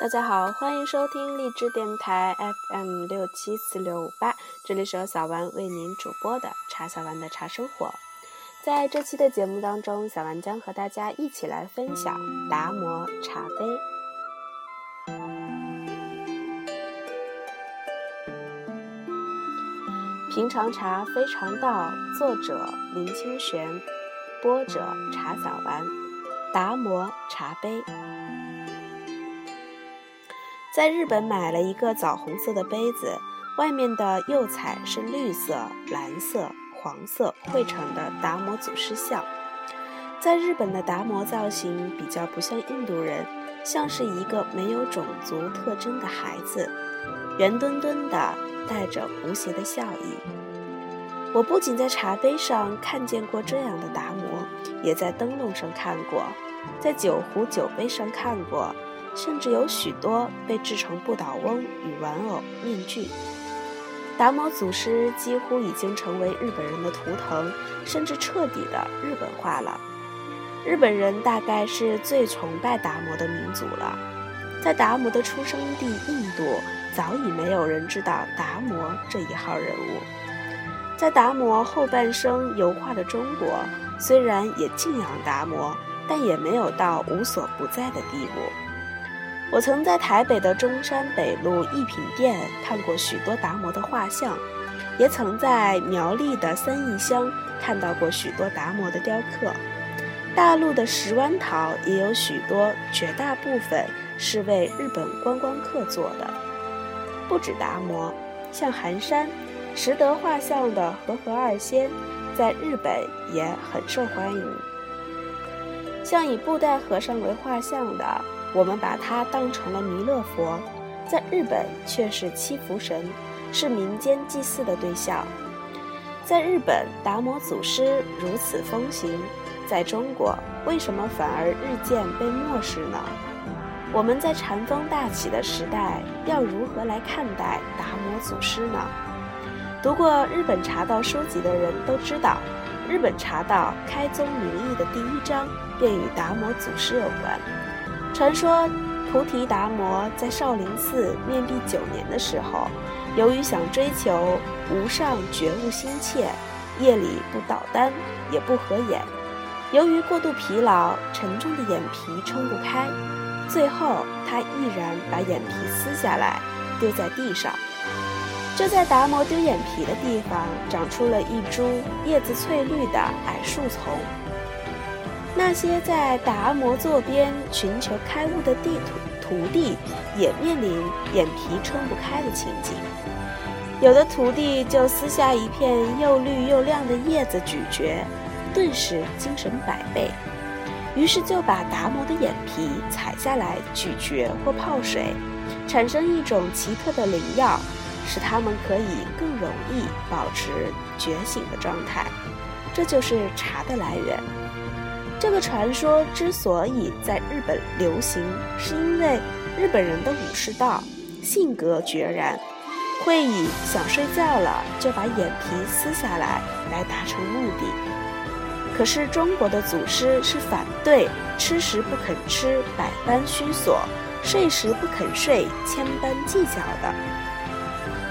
大家好，欢迎收听荔枝电台 FM 六七四六五八，这里是由小丸为您主播的茶小丸的茶生活。在这期的节目当中，小丸将和大家一起来分享达摩茶杯。平常茶非常道，作者林清玄，播者茶小丸。达摩茶杯。在日本买了一个枣红色的杯子，外面的釉彩是绿色、蓝色、黄色绘成的达摩祖师像。在日本的达摩造型比较不像印度人，像是一个没有种族特征的孩子，圆墩墩的，带着无邪的笑意。我不仅在茶杯上看见过这样的达摩，也在灯笼上看过，在酒壶酒杯上看过。甚至有许多被制成不倒翁与玩偶面具。达摩祖师几乎已经成为日本人的图腾，甚至彻底的日本化了。日本人大概是最崇拜达摩的民族了。在达摩的出生地印度，早已没有人知道达摩这一号人物。在达摩后半生油画的中国，虽然也敬仰达摩，但也没有到无所不在的地步。我曾在台北的中山北路艺品店看过许多达摩的画像，也曾在苗栗的三义乡看到过许多达摩的雕刻。大陆的石湾陶也有许多，绝大部分是为日本观光客做的。不止达摩，像寒山、石德画像的和合二仙，在日本也很受欢迎。像以布袋和尚为画像的。我们把它当成了弥勒佛，在日本却是七福神，是民间祭祀的对象。在日本，达摩祖师如此风行，在中国为什么反而日渐被漠视呢？我们在禅风大起的时代，要如何来看待达摩祖师呢？读过日本茶道书籍的人都知道，日本茶道开宗明义的第一章便与达摩祖师有关。传说菩提达摩在少林寺面壁九年的时候，由于想追求无上觉悟心切，夜里不捣丹，也不合眼。由于过度疲劳，沉重的眼皮撑不开，最后他毅然把眼皮撕下来，丢在地上。就在达摩丢眼皮的地方，长出了一株叶子翠绿的矮树丛。那些在达摩座边寻求开悟的地徒徒弟，也面临眼皮撑不开的情景。有的徒弟就撕下一片又绿又亮的叶子咀嚼，顿时精神百倍。于是就把达摩的眼皮采下来咀嚼或泡水，产生一种奇特的灵药，使他们可以更容易保持觉醒的状态。这就是茶的来源。这个传说之所以在日本流行，是因为日本人的武士道性格决然，会以想睡觉了就把眼皮撕下来来达成目的。可是中国的祖师是反对吃时不肯吃，百般虚索；睡时不肯睡，千般计较的，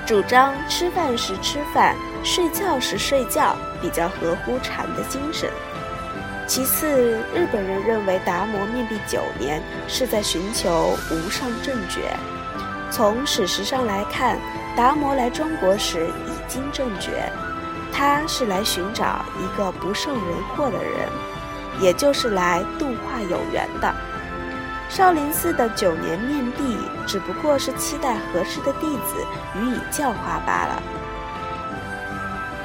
主张吃饭时吃饭，睡觉时睡觉，比较合乎禅的精神。其次，日本人认为达摩面壁九年是在寻求无上正觉。从史实上来看，达摩来中国时已经正觉，他是来寻找一个不受人祸的人，也就是来度化有缘的。少林寺的九年面壁，只不过是期待合适的弟子予以教化罢了。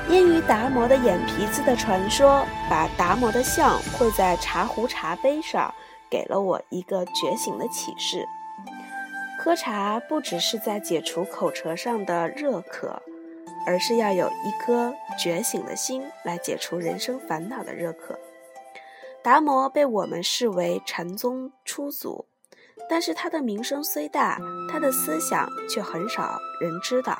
因于达摩的眼皮子的传说，把达摩的像绘在茶壶茶杯上，给了我一个觉醒的启示。喝茶不只是在解除口舌上的热渴，而是要有一颗觉醒的心来解除人生烦恼的热渴。达摩被我们视为禅宗初祖，但是他的名声虽大，他的思想却很少人知道。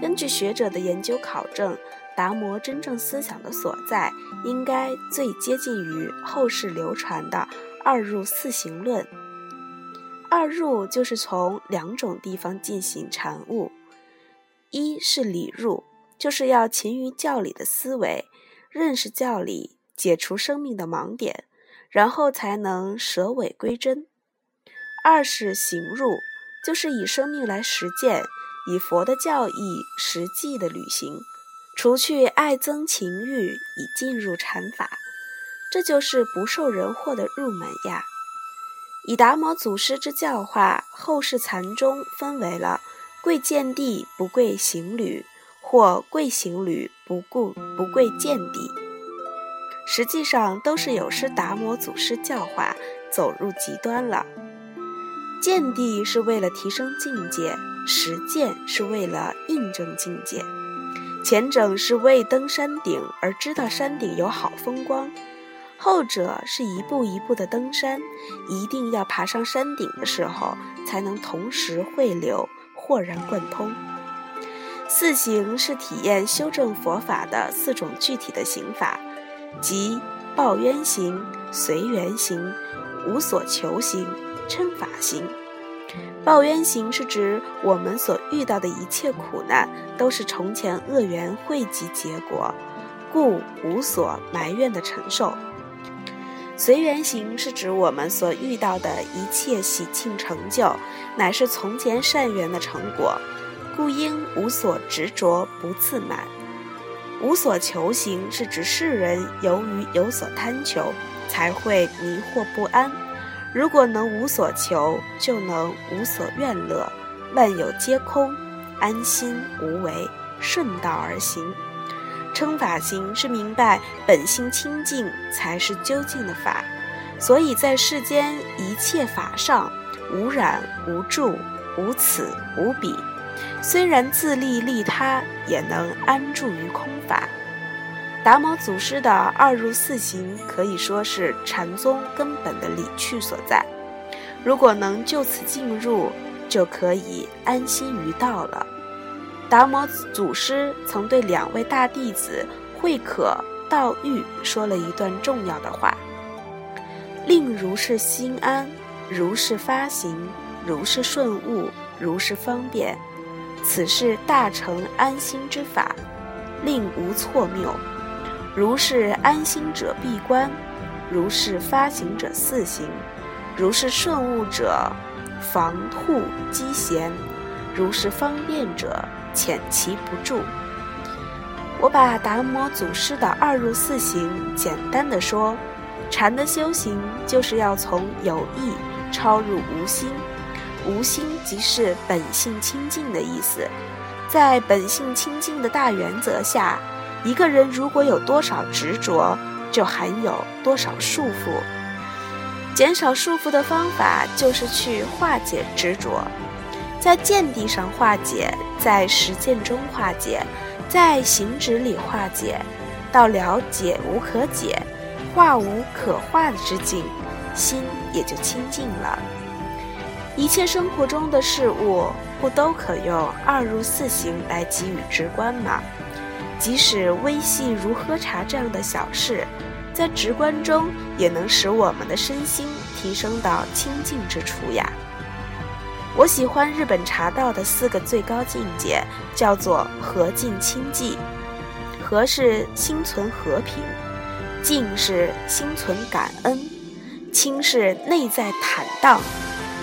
根据学者的研究考证，达摩真正思想的所在，应该最接近于后世流传的“二入四行论”。二入就是从两种地方进行禅悟：一是理入，就是要勤于教理的思维，认识教理，解除生命的盲点，然后才能舍尾归真；二是行入，就是以生命来实践，以佛的教义实际的履行。除去爱憎情欲，以进入禅法，这就是不受人惑的入门呀。以达摩祖师之教化，后世禅宗分为了贵见地不贵行旅，或贵行旅不顾不贵见地。实际上都是有失达摩祖师教化，走入极端了。见地是为了提升境界，实践是为了印证境界。前者是为登山顶而知道山顶有好风光，后者是一步一步的登山，一定要爬上山顶的时候，才能同时汇流，豁然贯通。四行是体验修正佛法的四种具体的行法，即报冤行、随缘行、无所求行、称法行。报冤行是指我们所遇到的一切苦难都是从前恶缘汇集结果，故无所埋怨的承受。随缘行是指我们所遇到的一切喜庆成就，乃是从前善缘的成果，故应无所执着不自满。无所求行是指世人由于有所贪求，才会迷惑不安。如果能无所求，就能无所怨乐，万有皆空，安心无为，顺道而行。称法行是明白本性清净才是究竟的法，所以在世间一切法上无染无住无此无彼，虽然自利利他，也能安住于空法。达摩祖师的二入四行可以说是禅宗根本的理趣所在。如果能就此进入，就可以安心于道了。达摩祖师曾对两位大弟子慧可、道玉说了一段重要的话：“令如是心安，如是发行，如是顺悟，如是方便，此是大成安心之法，令无错谬。”如是安心者闭关，如是发行者四行，如是顺悟者防护积闲，如是方便者遣其不住。我把达摩祖师的二入四行简单的说，禅的修行就是要从有意超入无心，无心即是本性清净的意思，在本性清净的大原则下。一个人如果有多少执着，就含有多少束缚。减少束缚的方法就是去化解执着，在见地上化解，在实践中化解，在行止里化解，到了解无可解、化无可化的之境，心也就清净了。一切生活中的事物，不都可用二入四行来给予直观吗？即使微细如喝茶这样的小事，在直观中也能使我们的身心提升到清净之处呀。我喜欢日本茶道的四个最高境界，叫做和静清寂。和是心存和平，静是心存感恩，清是内在坦荡，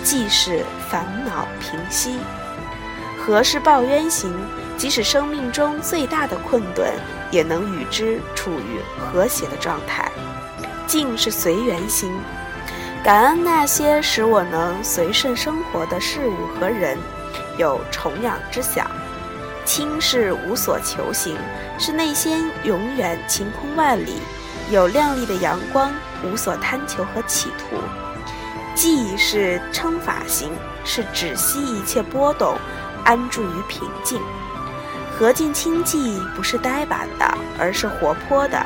寂是烦恼平息。和是报冤行。即使生命中最大的困顿，也能与之处于和谐的状态。静是随缘心，感恩那些使我能随顺生活的事物和人，有崇仰之想。清是无所求行，是内心永远晴空万里，有亮丽的阳光，无所贪求和企图。寂是称法行，是止息一切波动，安住于平静。和静清寂不是呆板的，而是活泼的，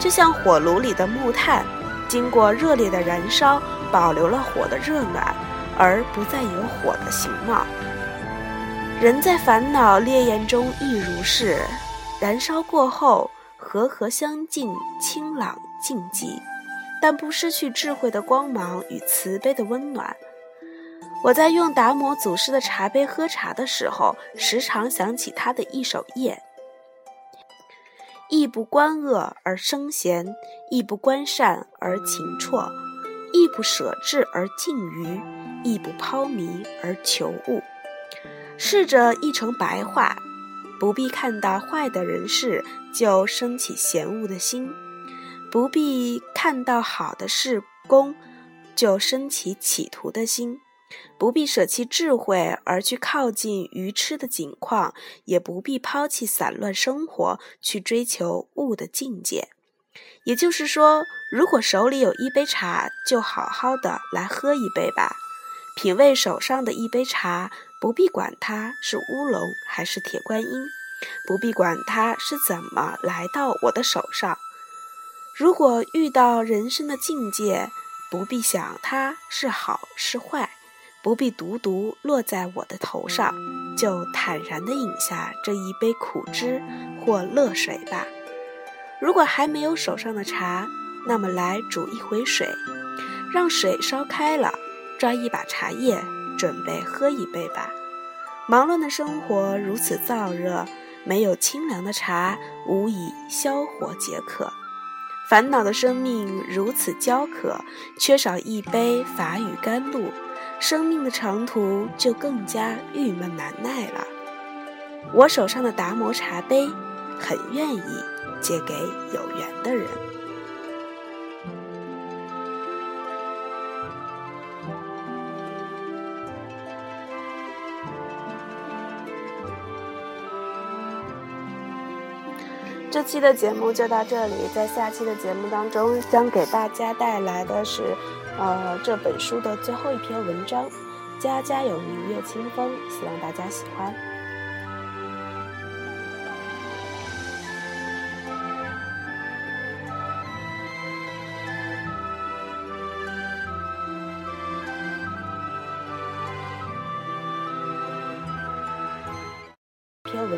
就像火炉里的木炭，经过热烈的燃烧，保留了火的热暖，而不再有火的形貌。人在烦恼烈焰中亦如是，燃烧过后，和和相近，清朗静寂，但不失去智慧的光芒与慈悲的温暖。我在用达摩祖师的茶杯喝茶的时候，时常想起他的一首谚：“亦不观恶而生贤，亦不观善而勤辍，亦不舍智而近愚，亦不抛迷而求悟。”试着译成白话，不必看到坏的人事就升起嫌恶的心，不必看到好的事功就升起企图的心。不必舍弃智慧而去靠近愚痴的境况，也不必抛弃散乱生活去追求悟的境界。也就是说，如果手里有一杯茶，就好好的来喝一杯吧，品味手上的一杯茶，不必管它是乌龙还是铁观音，不必管它是怎么来到我的手上。如果遇到人生的境界，不必想它是好是坏。不必独独落在我的头上，就坦然地饮下这一杯苦汁或乐水吧。如果还没有手上的茶，那么来煮一回水，让水烧开了，抓一把茶叶，准备喝一杯吧。忙乱的生活如此燥热，没有清凉的茶，无以消火解渴；烦恼的生命如此焦渴，缺少一杯法语甘露。生命的长途就更加郁闷难耐了。我手上的达摩茶杯，很愿意借给有缘的人。这期的节目就到这里，在下期的节目当中，将给大家带来的是。呃，这本书的最后一篇文章，《家家有明月清风》，希望大家喜欢。